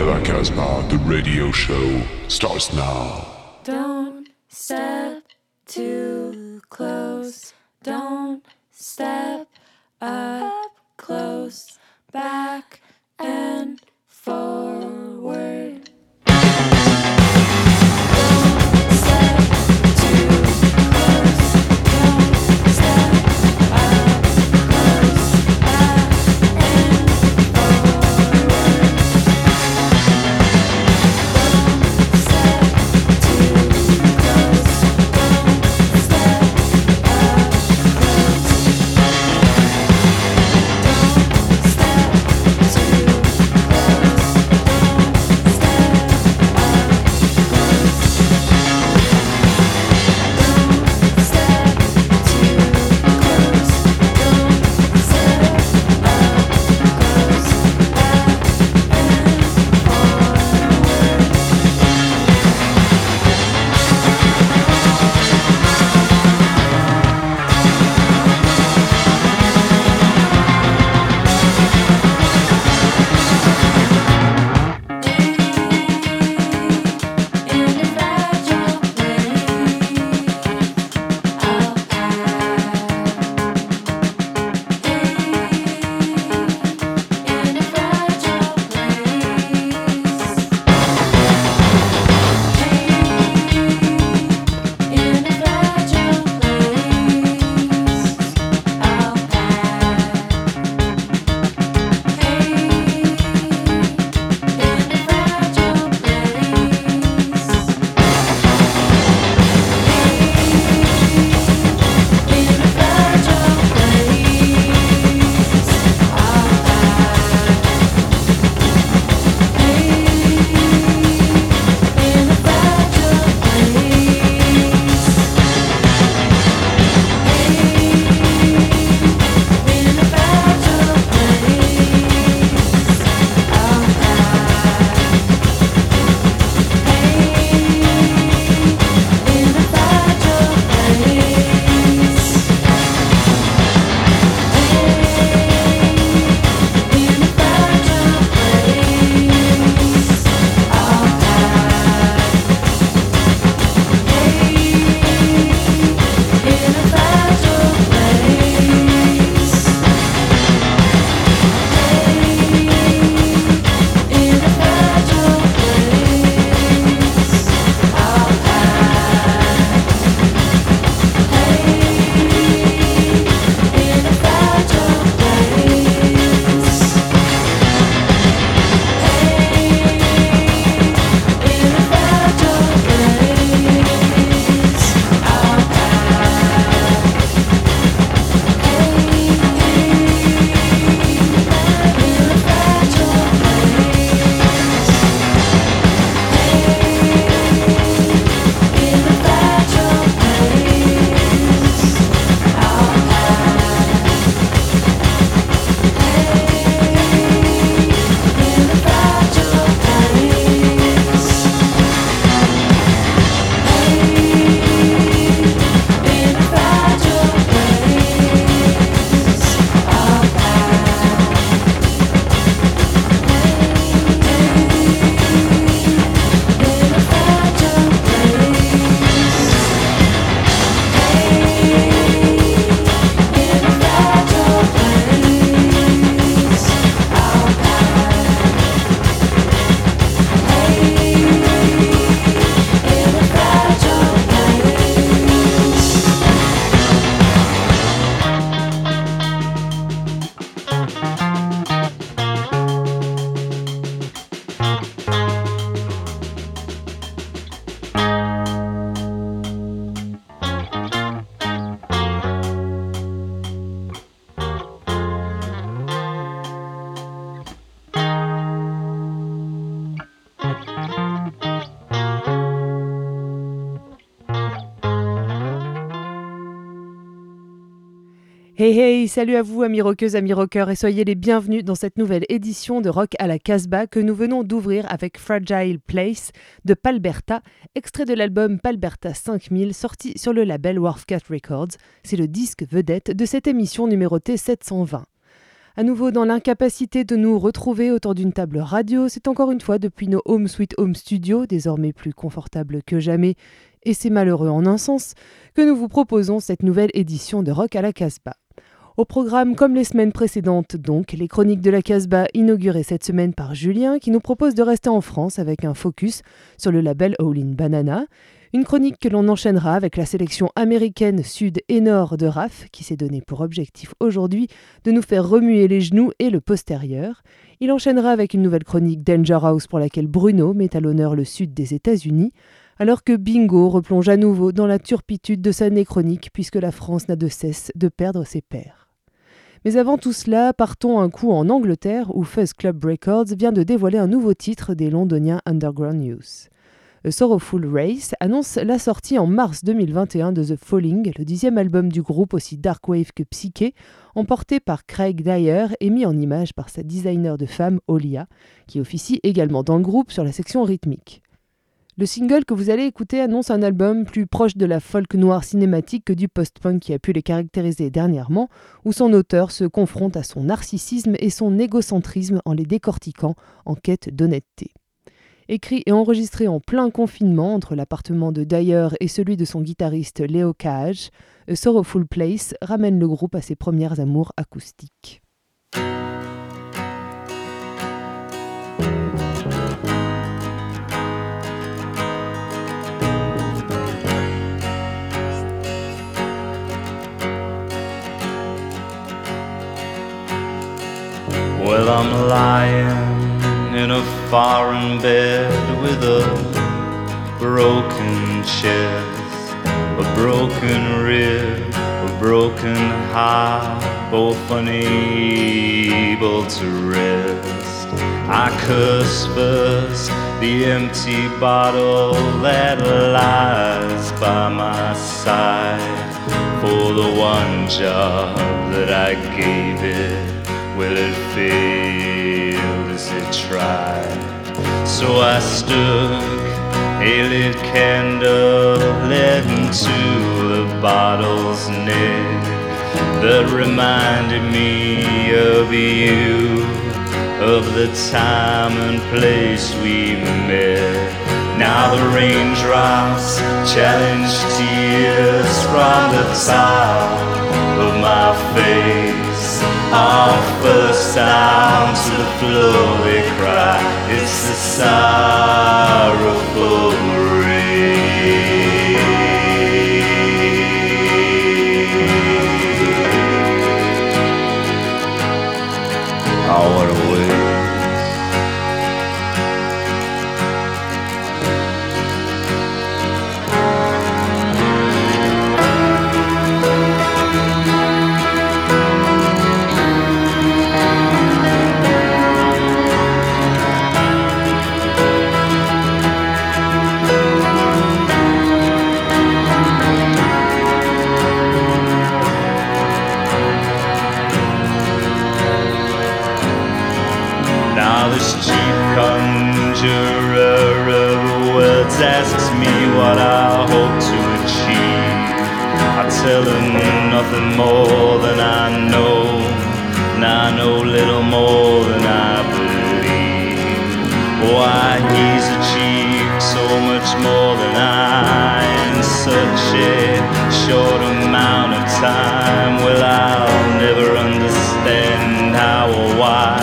à la Casbah, the radio show starts now. Don't step too close. Don't step up Salut à vous amis rockeuses, amis rockeurs et soyez les bienvenus dans cette nouvelle édition de Rock à la Casbah que nous venons d'ouvrir avec Fragile Place de Palberta, extrait de l'album Palberta 5000 sorti sur le label Wharfcat Records. C'est le disque vedette de cette émission numérotée 720. À nouveau dans l'incapacité de nous retrouver autour d'une table radio, c'est encore une fois depuis nos Home Sweet Home Studios, désormais plus confortables que jamais, et c'est malheureux en un sens, que nous vous proposons cette nouvelle édition de Rock à la Casbah. Au programme, comme les semaines précédentes, donc, les chroniques de la Casbah inaugurées cette semaine par Julien, qui nous propose de rester en France avec un focus sur le label All in Banana. Une chronique que l'on enchaînera avec la sélection américaine sud et nord de RAF, qui s'est donné pour objectif aujourd'hui de nous faire remuer les genoux et le postérieur. Il enchaînera avec une nouvelle chronique Danger House pour laquelle Bruno met à l'honneur le sud des États-Unis, alors que Bingo replonge à nouveau dans la turpitude de sa néchronique puisque la France n'a de cesse de perdre ses pères. Mais avant tout cela, partons un coup en Angleterre où Fuzz Club Records vient de dévoiler un nouveau titre des londoniens Underground News. A Sorrowful Race annonce la sortie en mars 2021 de The Falling, le dixième album du groupe aussi darkwave que psyché, emporté par Craig Dyer et mis en image par sa designer de femme Olia, qui officie également dans le groupe sur la section rythmique. Le single que vous allez écouter annonce un album plus proche de la folk noire cinématique que du post-punk qui a pu les caractériser dernièrement, où son auteur se confronte à son narcissisme et son égocentrisme en les décortiquant en quête d'honnêteté. Écrit et enregistré en plein confinement entre l'appartement de Dyer et celui de son guitariste Léo Cage, A Sorrowful Place ramène le groupe à ses premières amours acoustiques. Well, I'm lying in a foreign bed with a broken chest, a broken rib, a broken heart, both unable to rest. I curse first the empty bottle that lies by my side for the one job that I gave it. Well, it failed as it tried. So I stuck a lit candle into the bottle's neck that reminded me of you, of the time and place we met. Now the raindrops challenge tears from the top of my face of the sounds of glory cry. It's the sorrowful. This cheap conjurer of words asks me what I hope to achieve. I tell him nothing more than I know, and I know little more than I believe. Why he's achieved so much more than I in such a short amount of time. Well, I'll never understand how or why.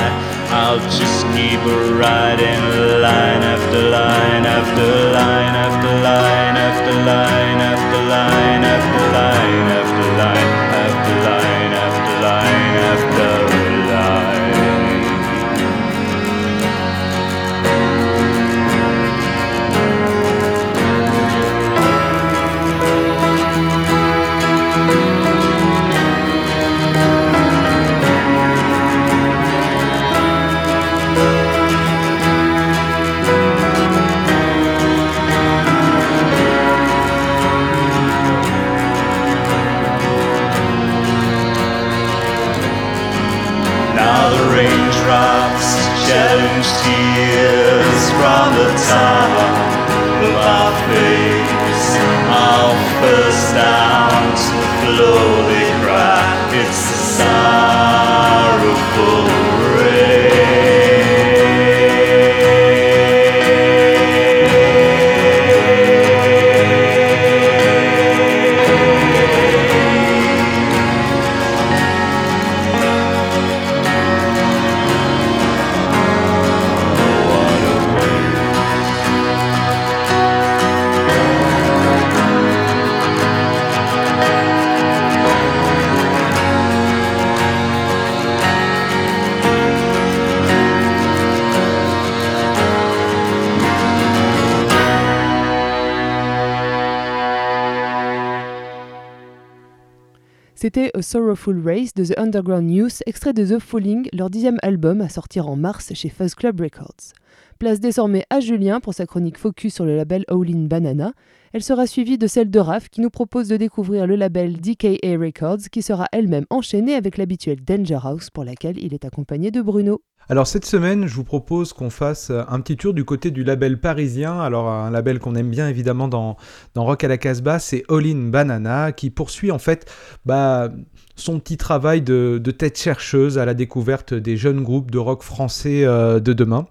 I'll just keep writing line after line after line after line after line tears from the top of my face. I'll first down to the floor A Sorrowful Race de The Underground News, extrait de The Falling, leur dixième album à sortir en mars chez Fuzz Club Records. Place désormais à Julien pour sa chronique focus sur le label All In Banana. Elle sera suivie de celle de Raph qui nous propose de découvrir le label DKA Records qui sera elle-même enchaînée avec l'habituel Danger House pour laquelle il est accompagné de Bruno. Alors cette semaine, je vous propose qu'on fasse un petit tour du côté du label parisien. Alors un label qu'on aime bien évidemment dans, dans Rock à la Casbah, c'est All In Banana qui poursuit en fait bah, son petit travail de, de, tête chercheuse à la découverte des jeunes groupes de rock français euh, de demain.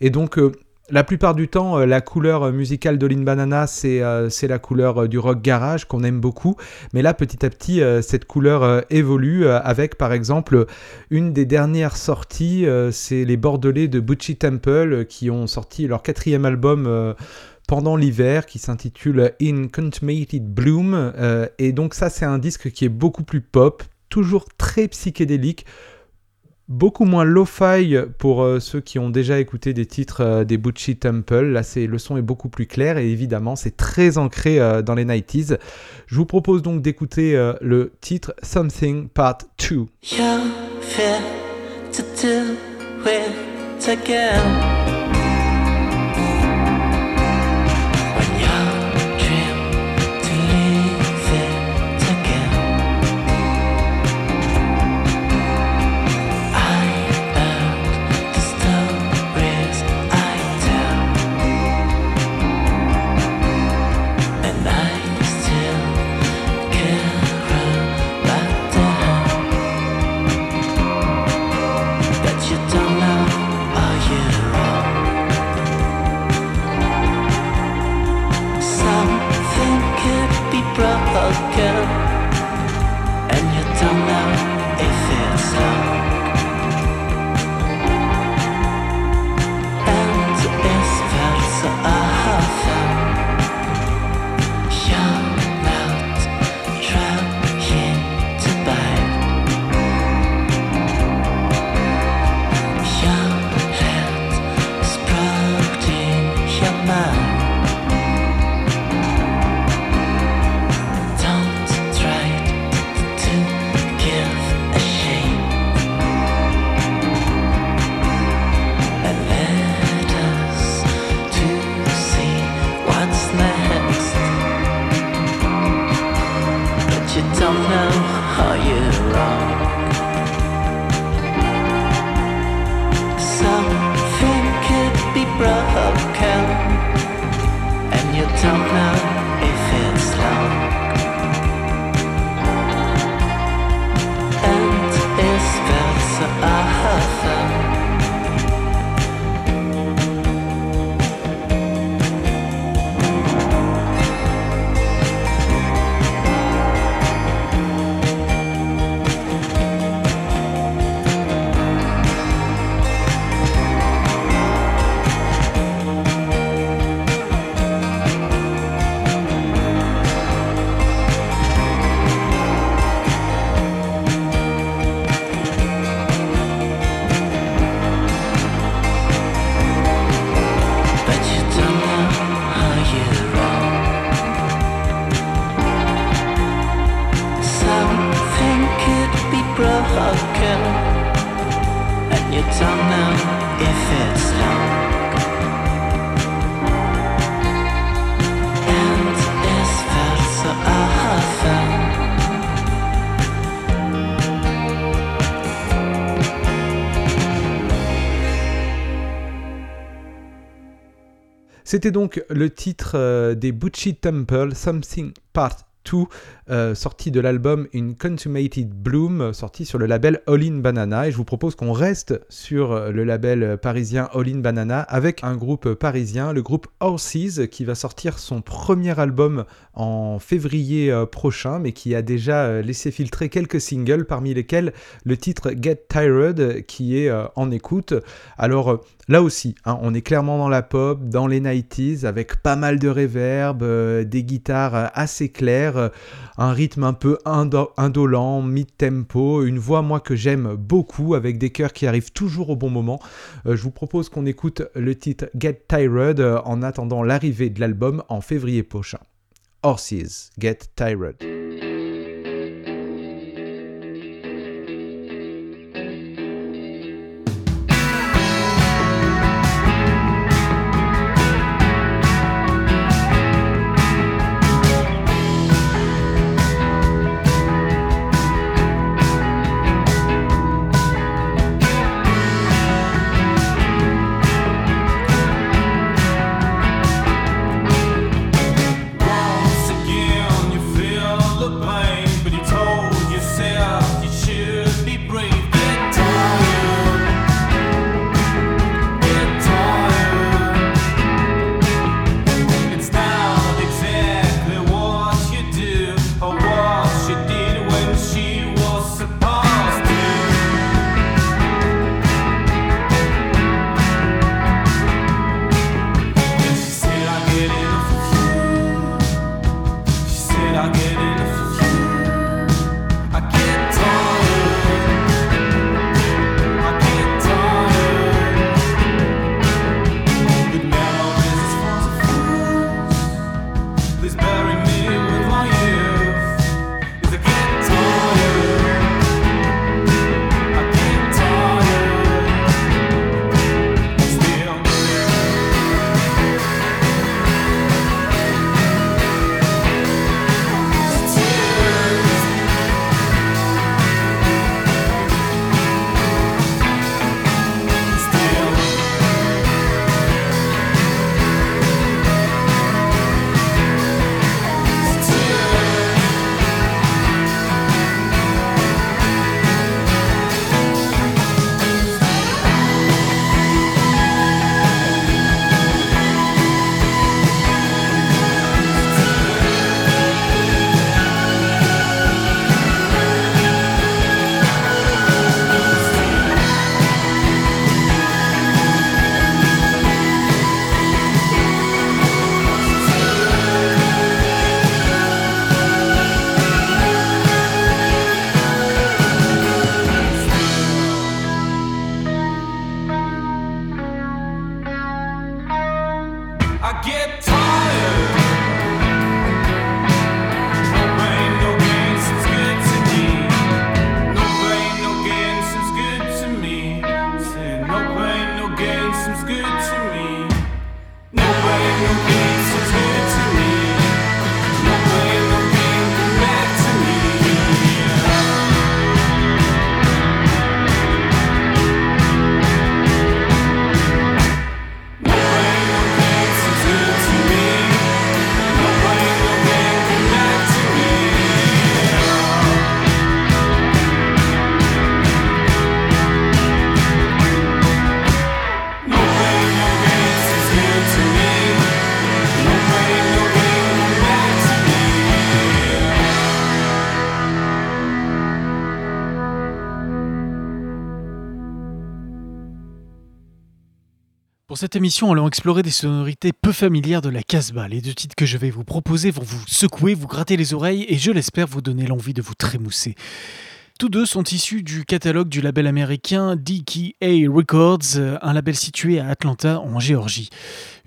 Et donc euh, la plupart du temps, euh, la couleur musicale d'Olin Banana, c'est la couleur du rock garage qu'on aime beaucoup. Mais là, petit à petit, cette couleur évolue avec, par exemple, une des dernières sorties, c'est les Bordelais de Butchie Temple qui ont sorti leur quatrième album pendant l'hiver qui s'intitule In Consummate Bloom. et donc ça, c'est un disque qui est beaucoup plus pop, toujours très psychédélique beaucoup moins lo-fi pour euh, ceux qui ont déjà écouté des titres euh, des Butchie Temple. Là, le son est beaucoup plus clair et évidemment, c'est très ancré euh, dans les 90s. Je vous propose donc d'écouter euh, le titre Something Part 2. C'était donc le titre euh, des Butchie Temple, Something Part 2, euh, sorti de l'album In Consummated Bloom, sorti sur le label All In Banana. Et je vous propose qu'on reste sur euh, le label parisien All In Banana avec un groupe parisien, le groupe Horses, qui va sortir son premier album en février prochain, mais qui a déjà laissé filtrer quelques singles, parmi lesquels le titre Get Tired, qui est en écoute. Alors là aussi, hein, on est clairement dans la pop, dans les 90s, avec pas mal de reverb, euh, des guitares euh, assez claires, euh, un rythme un peu indo- indolent, mid-tempo, une voix moi que j'aime beaucoup, avec des chœurs qui arrivent toujours au bon moment. Je vous propose qu'on écoute le titre Get Tired en attendant l'arrivée de l'album en février prochain. Horses, Get Tired. Pour cette émission, allons explorer des sonorités peu familières de la Casbah. Les deux titres que je vais vous proposer vont vous secouer, vous gratter les oreilles et je l'espère vous donner l'envie de vous trémousser. Tous deux sont issus du catalogue du label américain DKA Records, euh, un label situé à Atlanta en Géorgie.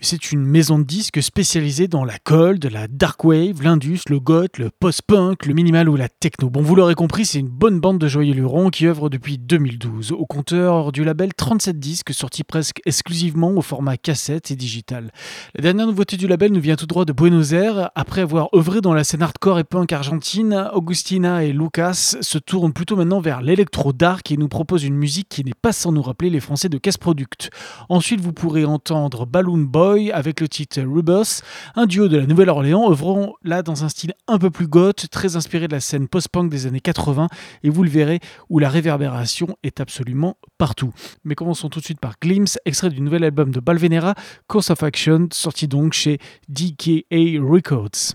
C'est une maison de disques spécialisée dans la cold, la dark wave, l'indus, le goth, le post-punk, le minimal ou la techno. Bon, vous l'aurez compris, c'est une bonne bande de joyeux lurons qui œuvre depuis 2012. Au compteur du label, 37 disques sortis presque exclusivement au format cassette et digital. La dernière nouveauté du label nous vient tout droit de Buenos Aires. Après avoir œuvré dans la scène hardcore et punk argentine, Augustina et Lucas se tournent plutôt maintenant vers l'électro dark et nous proposent une musique qui n'est pas sans nous rappeler les Français de Casse Product. Ensuite, vous pourrez entendre Balloon Boy avec le titre Rebirth, un duo de la Nouvelle-Orléans œuvrant là dans un style un peu plus goth, très inspiré de la scène post-punk des années 80 et vous le verrez où la réverbération est absolument partout. Mais commençons tout de suite par Glimpse, extrait du nouvel album de Balvenera, Course of Action, sorti donc chez DKA Records.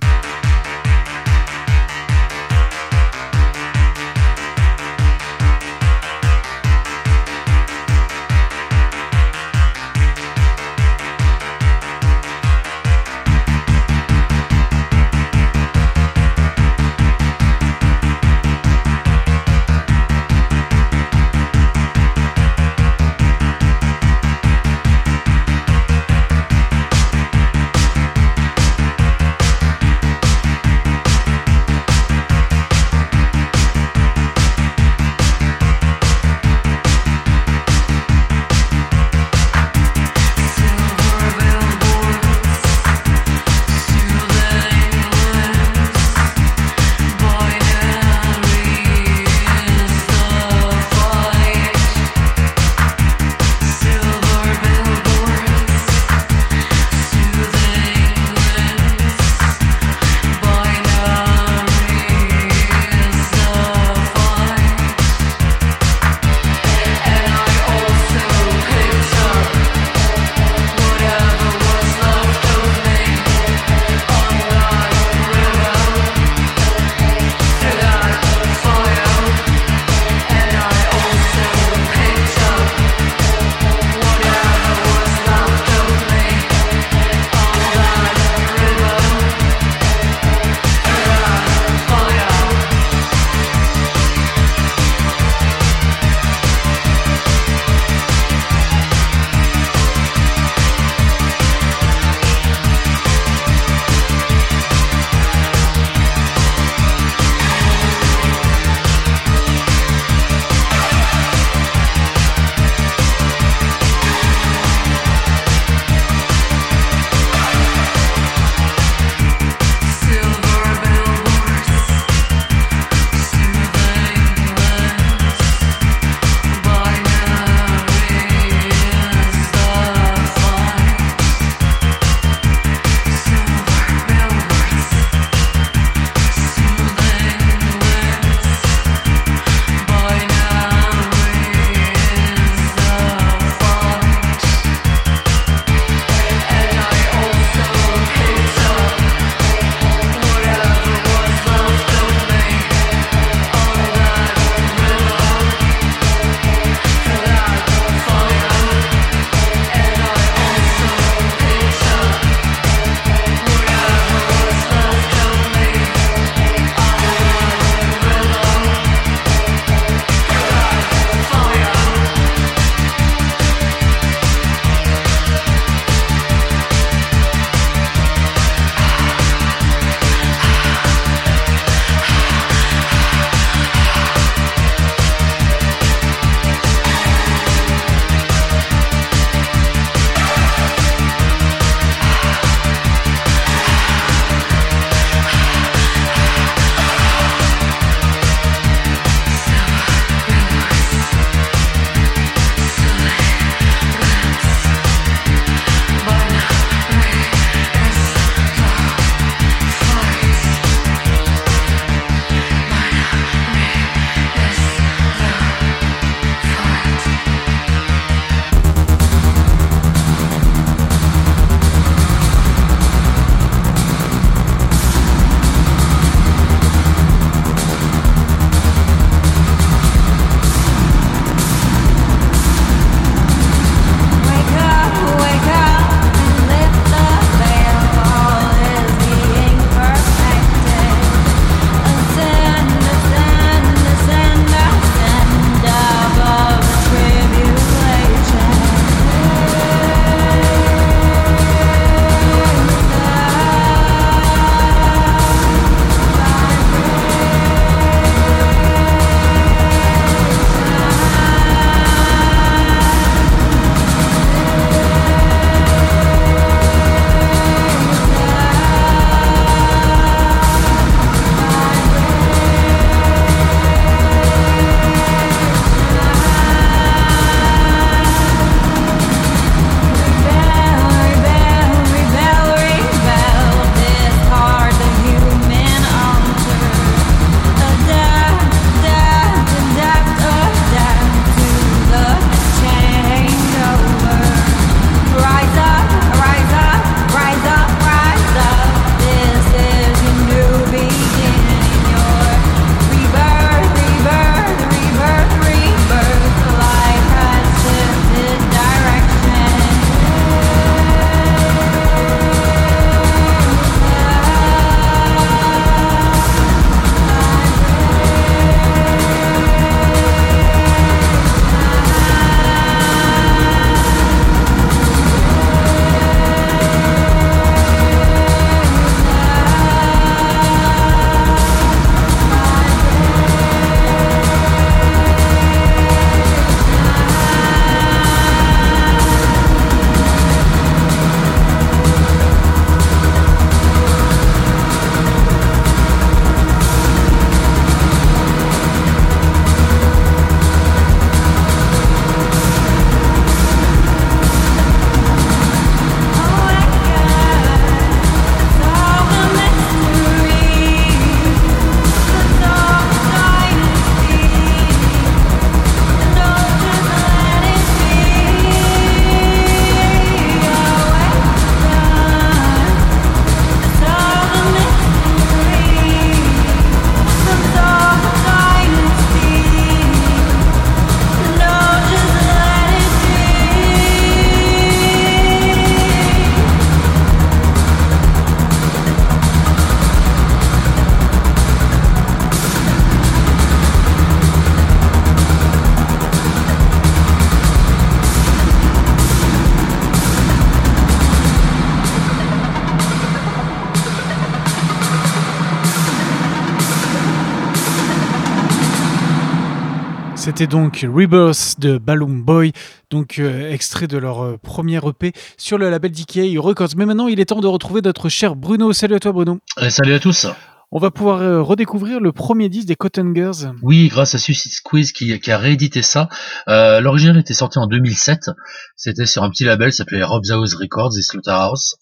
C'était donc Rebirth de Balloon Boy, donc euh, extrait de leur euh, premier EP sur le label DK Records. Mais maintenant, il est temps de retrouver notre cher Bruno. Salut à toi, Bruno. Euh, salut à tous. On va pouvoir euh, redécouvrir le premier disque des Cotton Girls. Oui, grâce à Suicide Squeeze qui, qui a réédité ça. Euh, L'original était sorti en 2007. C'était sur un petit label, s'appelait Rob's House Records et Slaughterhouse.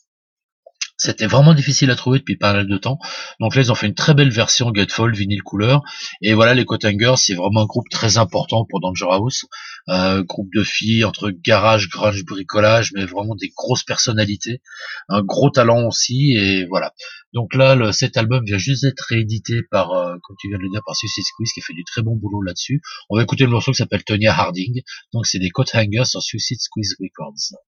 C'était vraiment difficile à trouver depuis pas mal de temps. Donc là, ils ont fait une très belle version Gutfall, vinyle couleur. Et voilà, les Cotton Girls, c'est vraiment un groupe très important pour Danger House. Euh, groupe de filles entre garage, grunge, bricolage, mais vraiment des grosses personnalités. Un gros talent aussi. Et voilà. Donc là, le- cet album vient juste d'être réédité par, euh, comme tu viens de le dire, par Suicide Squeeze, qui fait du très bon boulot là-dessus. On va écouter le morceau qui s'appelle Tonya Harding. Donc c'est des Coat Hangers sur Suicide Squeeze Records.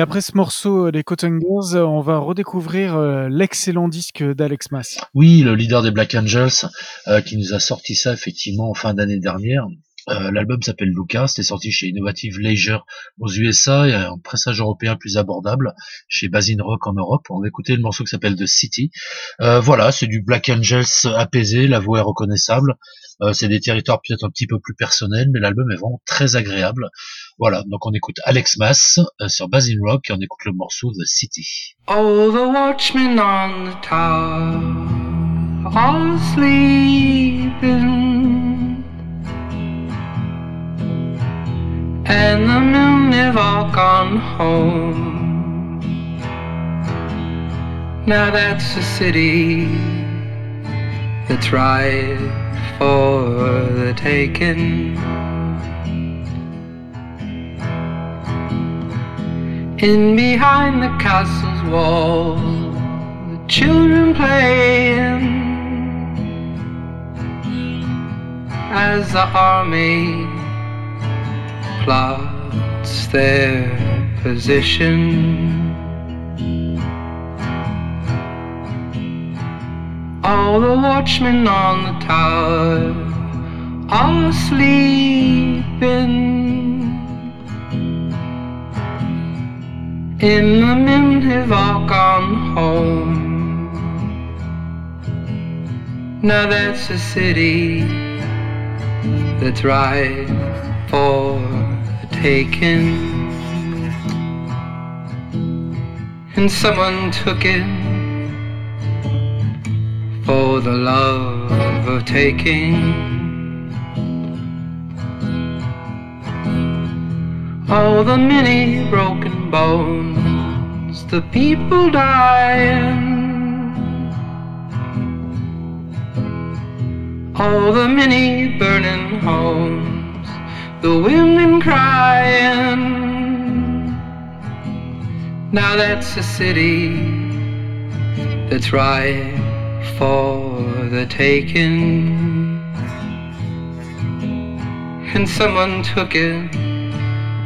Et après ce morceau euh, des Cotton Girls, euh, on va redécouvrir euh, l'excellent disque d'Alex Mass. Oui, le leader des Black Angels, qui nous a sorti ça effectivement en fin d'année dernière. L'album s'appelle Lucas, c'était sorti chez Innovative Leisure aux USA et un pressage européen plus abordable chez Basin Rock en Europe. On va écouter le morceau qui s'appelle The City. Voilà, c'est du Black Angels apaisé, la voix est reconnaissable. Euh, c'est des territoires peut-être un petit peu plus personnels, mais l'album est vraiment très agréable. Voilà, donc on écoute Alex Mass euh, sur Basin Rock et on écoute le morceau The City. Oh, the watchmen on the tower, all sleeping, and the men have all gone home. Now that's a city that's right for the taking. In behind the castle's wall, the children playing as the army plots their position. All the watchmen on the tower are sleeping. And the men have all gone home. Now that's a city that's ripe for the taking. And someone took it for the love of taking. All the many broken bones, the people dying. All the many burning homes, the women crying. Now that's a city that's ripe for the taking. And someone took it,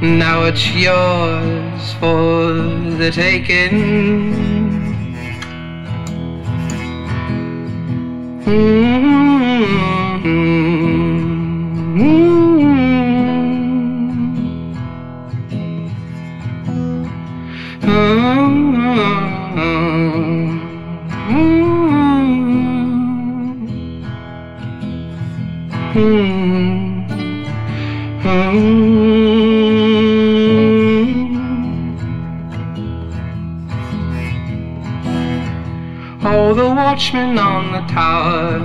now it's yours for the taking. Mm-hmm. Mm-hmm. Hmm. All the watchmen on the tower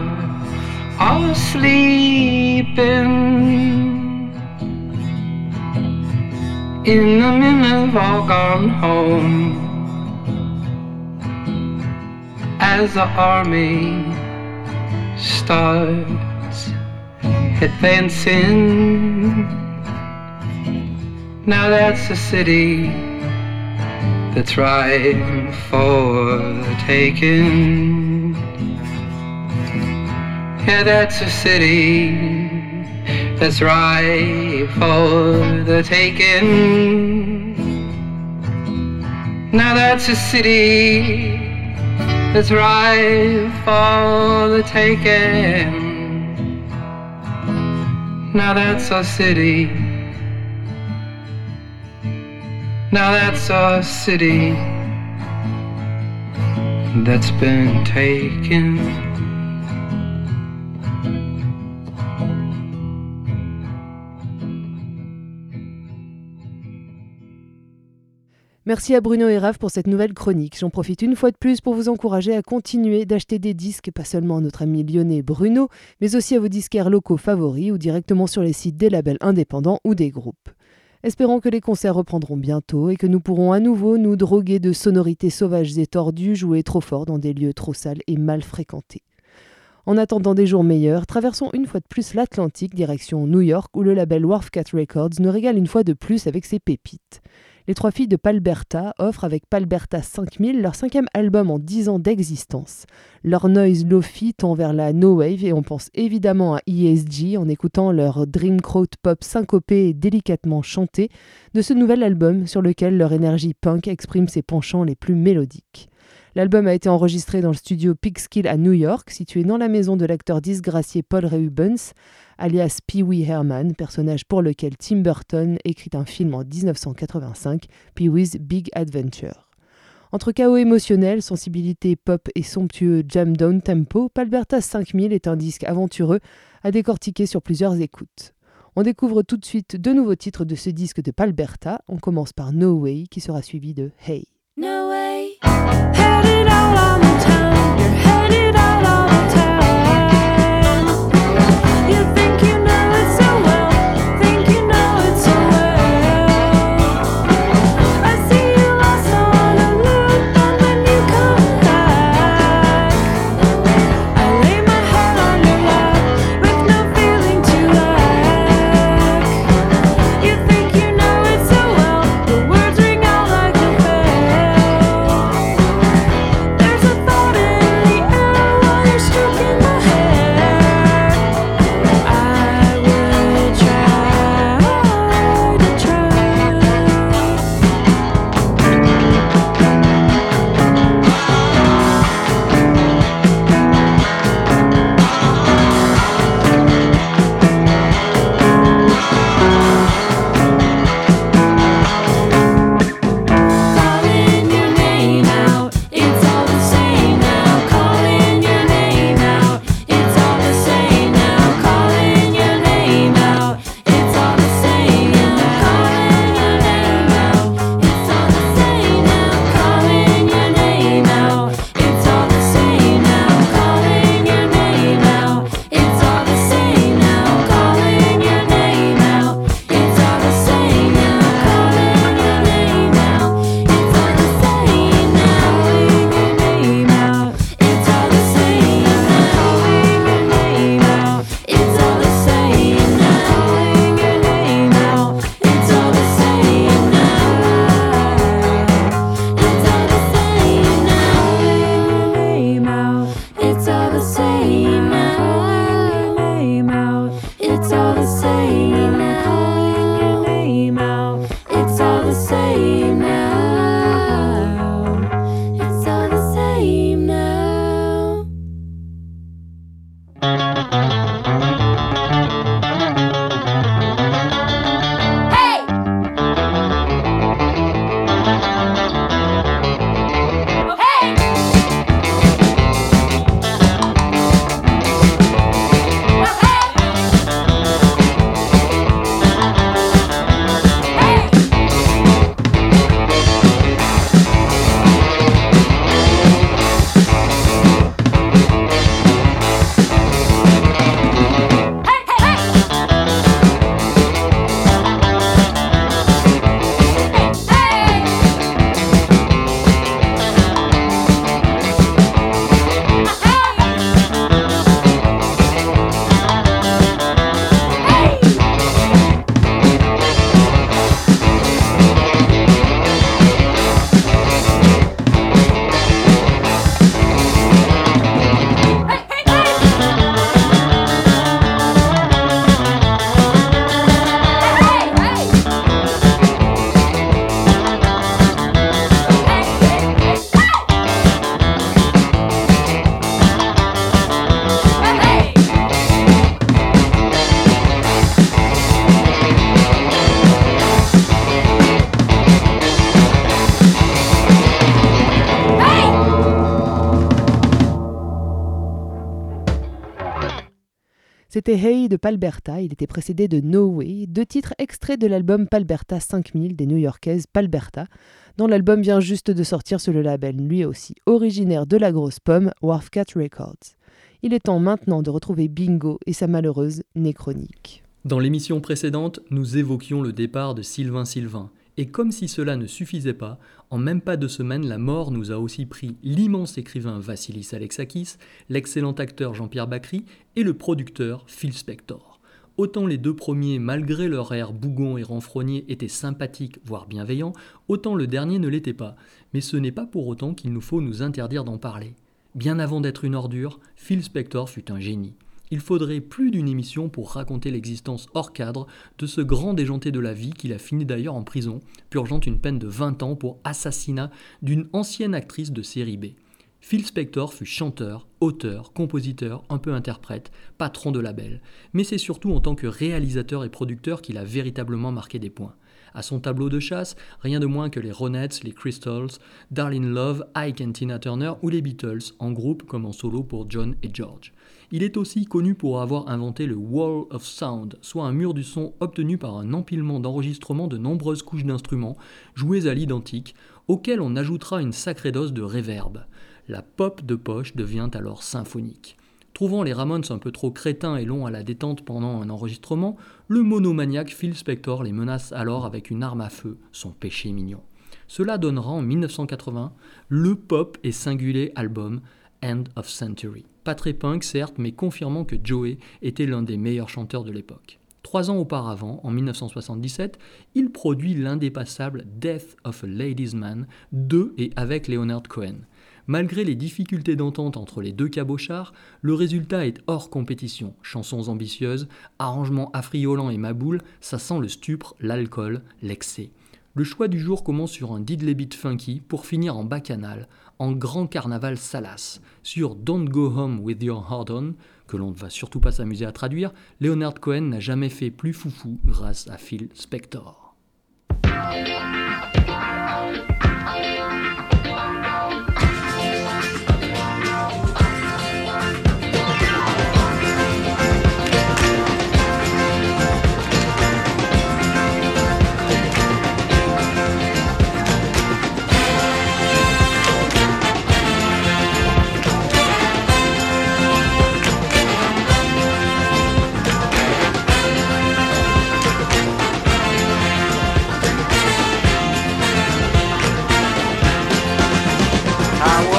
are sleeping. In the have all gone home as the army starts advancing. Now that's a city that's ripe for taking. Yeah, that's a city that's ripe for the taking. Now that's a city that's ripe for the taking. Now that's our city. Now that's our city that's been taken. Merci à Bruno et Raph pour cette nouvelle chronique. J'en profite une fois de plus pour vous encourager à continuer d'acheter des disques, pas seulement à notre ami lyonnais Bruno, mais aussi à vos disquaires locaux favoris ou directement sur les sites des labels indépendants ou des groupes. Espérons que les concerts reprendront bientôt et que nous pourrons à nouveau nous droguer de sonorités sauvages et tordues jouées trop fort dans des lieux trop sales et mal fréquentés. En attendant des jours meilleurs, traversons une fois de plus l'Atlantique direction New York où le label Wharfcat Records nous régale une fois de plus avec ses pépites. Les trois filles de Palberta offrent avec Palberta 5000 leur cinquième album en 10 ans d'existence. Leur noise lofi tend vers la no wave et on pense évidemment à ESG en écoutant leur dreamcrowd pop syncopé et délicatement chanté de ce nouvel album sur lequel leur énergie punk exprime ses penchants les plus mélodiques. L'album a été enregistré dans le studio Pigskill à New York, situé dans la maison de l'acteur disgracié Paul Reubens, alias Pee Wee Herman, personnage pour lequel Tim Burton écrit un film en 1985, Pee Wee's Big Adventure. Entre chaos émotionnel, sensibilité pop et somptueux jam down tempo, Palberta 5000 est un disque aventureux à décortiquer sur plusieurs écoutes. On découvre tout de suite deux nouveaux titres de ce disque de Palberta. On commence par No Way qui sera suivi de Hey. No way. C'était Hey de Palberta, il était précédé de No Way, deux titres extraits de l'album Palberta 5000 des New-Yorkaises Palberta, dont l'album vient juste de sortir sur le label, lui aussi originaire de la grosse pomme, Wharfcat Records. Il est temps maintenant de retrouver Bingo et sa malheureuse néchronique. Dans l'émission précédente, nous évoquions le départ de Sylvain Sylvain. Et comme si cela ne suffisait pas, en même pas de semaine, la mort nous a aussi pris l'immense écrivain Vassilis Alexakis, l'excellent acteur Jean-Pierre Bacry et le producteur Phil Spector. Autant les deux premiers, malgré leur air bougon et renfrogné, étaient sympathiques, voire bienveillants, autant le dernier ne l'était pas. Mais ce n'est pas pour autant qu'il nous faut nous interdire d'en parler. Bien avant d'être une ordure, Phil Spector fut un génie. Il faudrait plus d'une émission pour raconter l'existence hors cadre de ce grand déjanté de la vie qu'il a fini d'ailleurs en prison, purgeant une peine de 20 ans pour assassinat d'une ancienne actrice de série B. Phil Spector fut chanteur, auteur, compositeur, un peu interprète, patron de label, mais c'est surtout en tant que réalisateur et producteur qu'il a véritablement marqué des points. À son tableau de chasse, rien de moins que les Ronettes, les Crystals, Darlene Love, Ike and Tina Turner ou les Beatles, en groupe comme en solo pour John et George. Il est aussi connu pour avoir inventé le Wall of Sound, soit un mur du son obtenu par un empilement d'enregistrements de nombreuses couches d'instruments, joués à l'identique, auxquels on ajoutera une sacrée dose de réverb. La pop de poche devient alors symphonique. Trouvant les Ramones un peu trop crétins et longs à la détente pendant un enregistrement, le monomaniaque Phil Spector les menace alors avec une arme à feu, son péché mignon. Cela donnera en 1980 le pop et singulier album End of Century. Pas très punk certes, mais confirmant que Joey était l'un des meilleurs chanteurs de l'époque. Trois ans auparavant, en 1977, il produit l'indépassable Death of a Ladies Man de et avec Leonard Cohen. Malgré les difficultés d'entente entre les deux cabochards, le résultat est hors compétition. Chansons ambitieuses, arrangements affriolants et maboules, ça sent le stupre, l'alcool, l'excès. Le choix du jour commence sur un diddley beat funky pour finir en bacchanal, en grand carnaval salace. Sur Don't Go Home With Your Heart On, que l'on ne va surtout pas s'amuser à traduire, Leonard Cohen n'a jamais fait plus foufou grâce à Phil Spector. I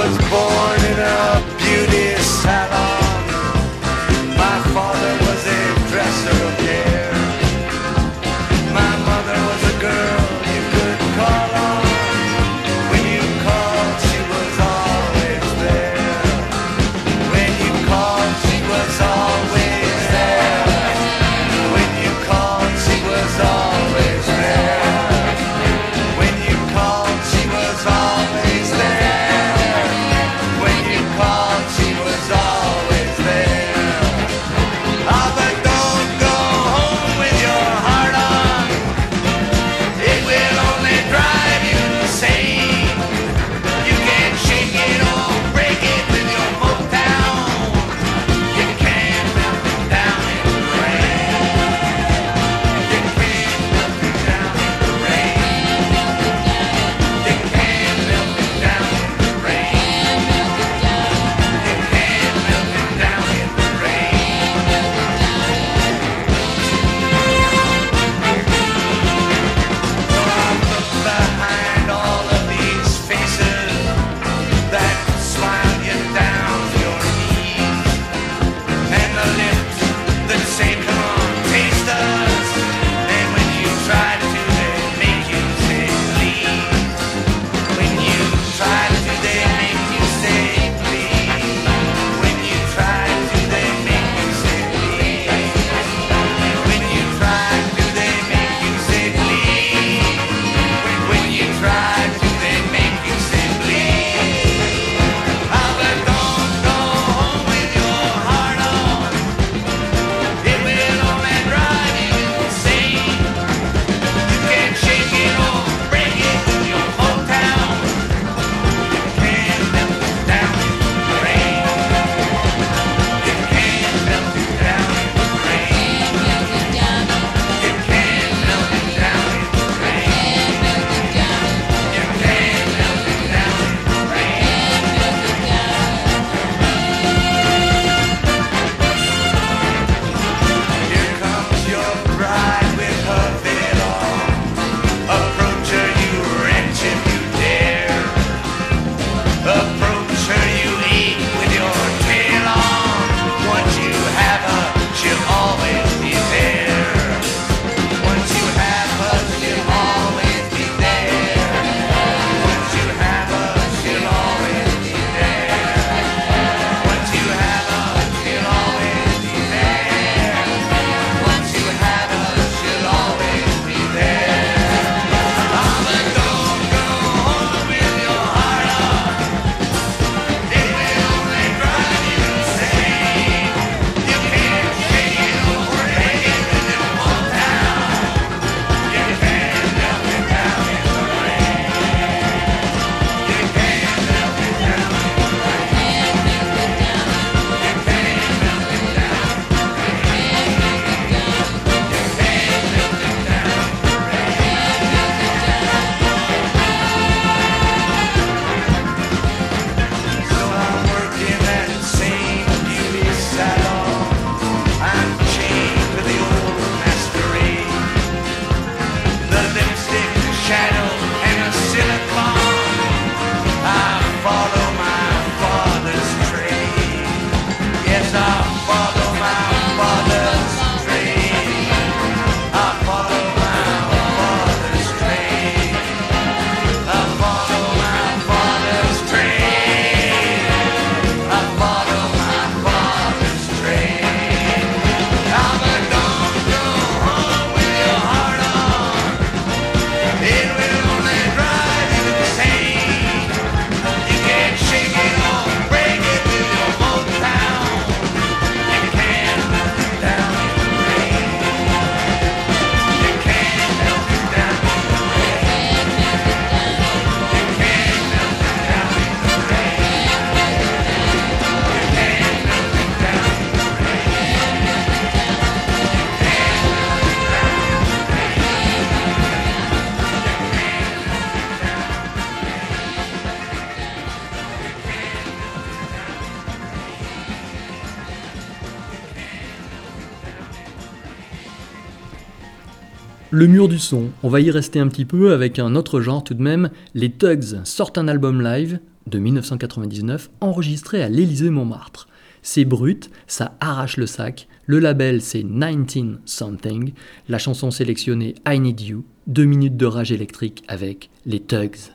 Le mur du son, on va y rester un petit peu avec un autre genre tout de même. Les Tugs sortent un album live de 1999 enregistré à l'Élysée Montmartre. C'est brut, ça arrache le sac. Le label c'est 19 Something. La chanson sélectionnée I Need You. Deux minutes de rage électrique avec les Tugs.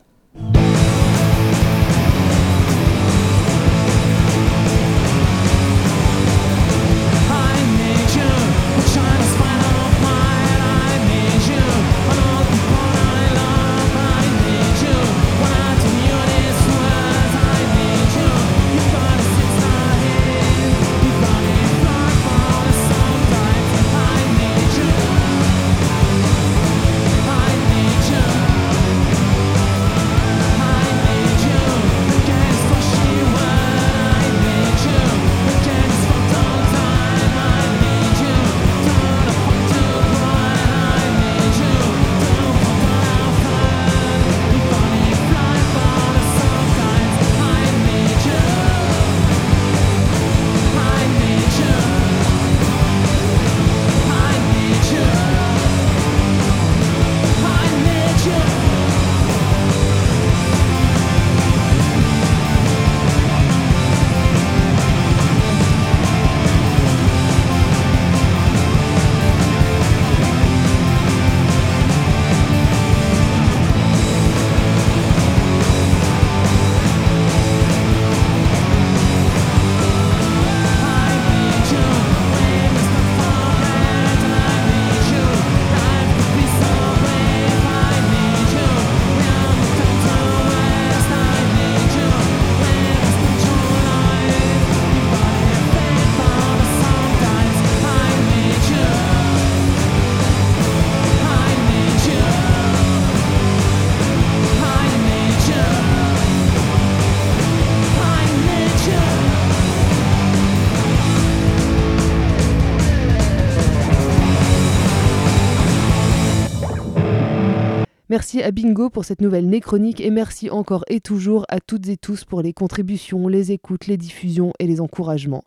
Merci à Bingo pour cette nouvelle néchronique et merci encore et toujours à toutes et tous pour les contributions, les écoutes, les diffusions et les encouragements.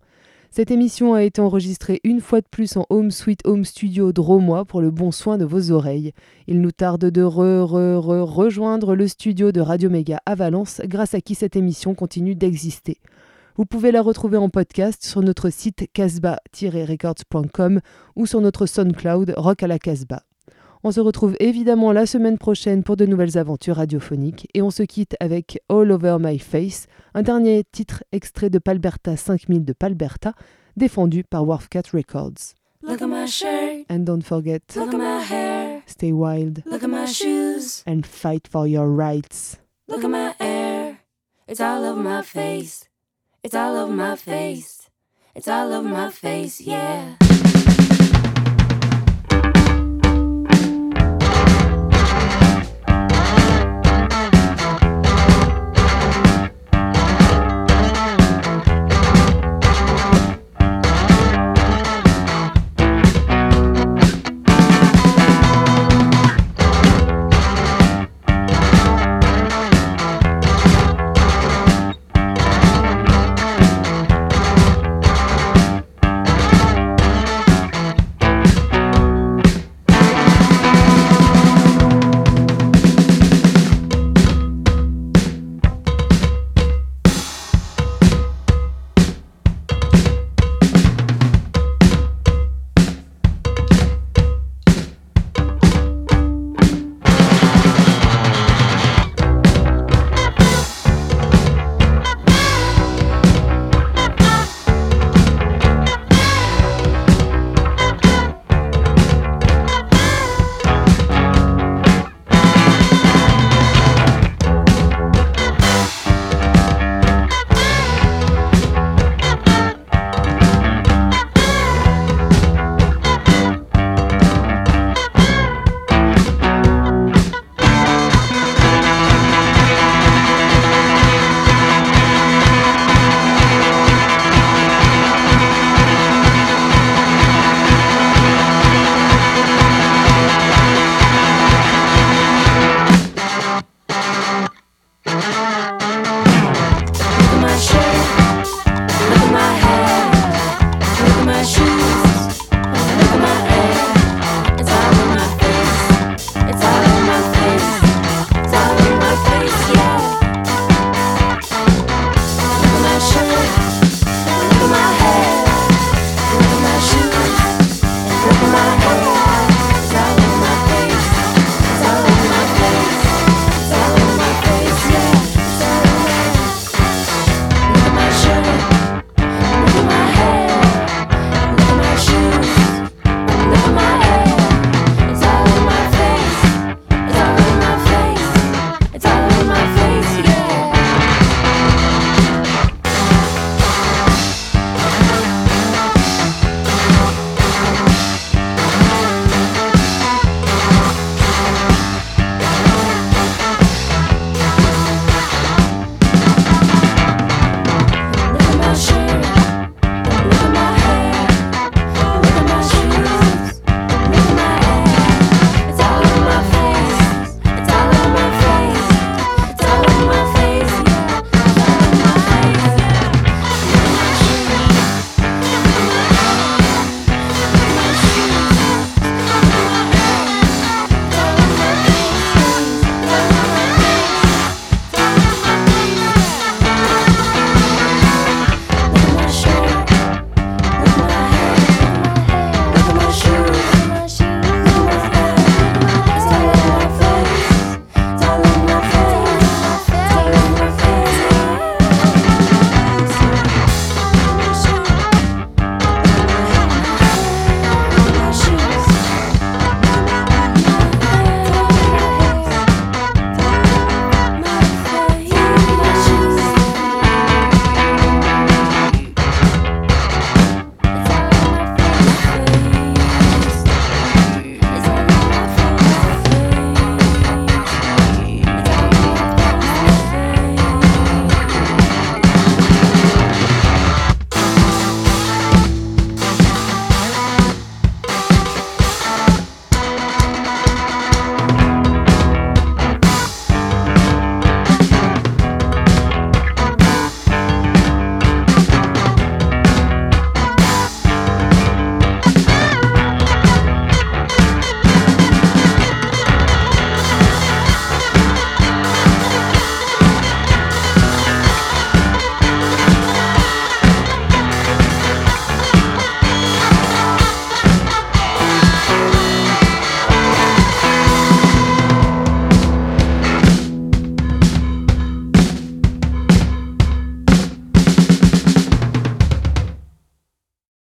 Cette émission a été enregistrée une fois de plus en Home Sweet Home Studio Dromois pour le bon soin de vos oreilles. Il nous tarde de re, re, re, rejoindre le studio de Radio Méga à Valence, grâce à qui cette émission continue d'exister. Vous pouvez la retrouver en podcast sur notre site casbah-records.com ou sur notre SoundCloud Rock à la Casbah. On se retrouve évidemment la semaine prochaine pour de nouvelles aventures radiophoniques et on se quitte avec All Over My Face, un dernier titre extrait de Palberta 5000 de Palberta, défendu par Wharfcat Records. Look at my shirt. And don't forget, Look at my hair. stay wild Look at my shoes. and fight for your rights. Look at my hair. It's all over my face. It's all over my face. It's all over my face, yeah.